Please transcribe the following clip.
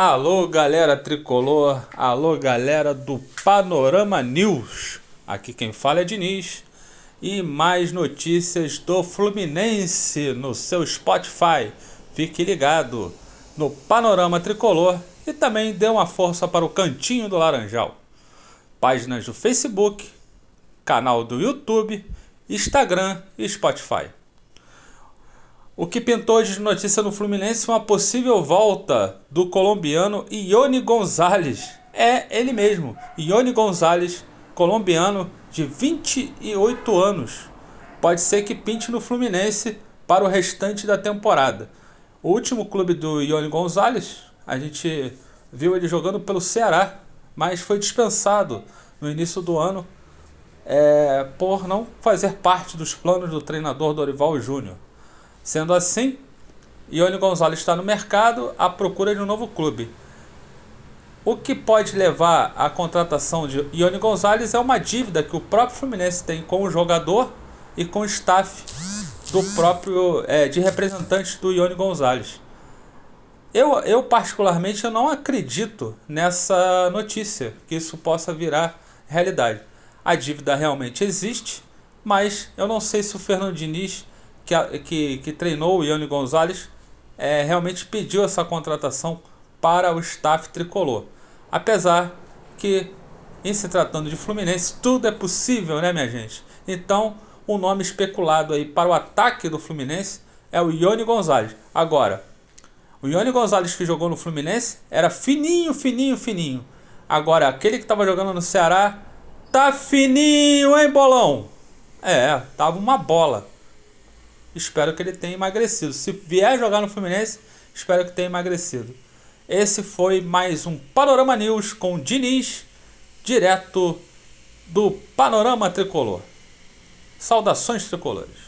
Alô, galera tricolor, alô, galera do Panorama News. Aqui quem fala é Diniz. E mais notícias do Fluminense no seu Spotify. Fique ligado no Panorama Tricolor e também dê uma força para o Cantinho do Laranjal. Páginas do Facebook, canal do YouTube, Instagram e Spotify. O que pintou de notícia no Fluminense uma possível volta do colombiano Ione Gonzalez. É ele mesmo, Ione Gonzalez, colombiano de 28 anos. Pode ser que pinte no Fluminense para o restante da temporada. O último clube do Ione Gonzalez, a gente viu ele jogando pelo Ceará, mas foi dispensado no início do ano é, por não fazer parte dos planos do treinador Dorival Júnior. Sendo assim, Ione Gonzalez está no mercado à procura de um novo clube. O que pode levar à contratação de Ione Gonzalez é uma dívida que o próprio Fluminense tem com o jogador e com o staff do próprio é, de representantes do Ione Gonzalez. Eu, eu particularmente eu não acredito nessa notícia que isso possa virar realidade. A dívida realmente existe, mas eu não sei se o Fernando Diniz que, que, que treinou o Ione Gonzalez é, realmente pediu essa contratação para o staff tricolor. Apesar que, em se tratando de Fluminense, tudo é possível, né, minha gente? Então, o nome especulado aí para o ataque do Fluminense é o Ione Gonzalez. Agora, o Ione Gonzalez que jogou no Fluminense era fininho, fininho, fininho. Agora, aquele que estava jogando no Ceará tá fininho, hein, bolão? É, tava uma bola espero que ele tenha emagrecido. Se vier jogar no Fluminense, espero que tenha emagrecido. Esse foi mais um Panorama News com Diniz, direto do Panorama Tricolor. Saudações tricolores.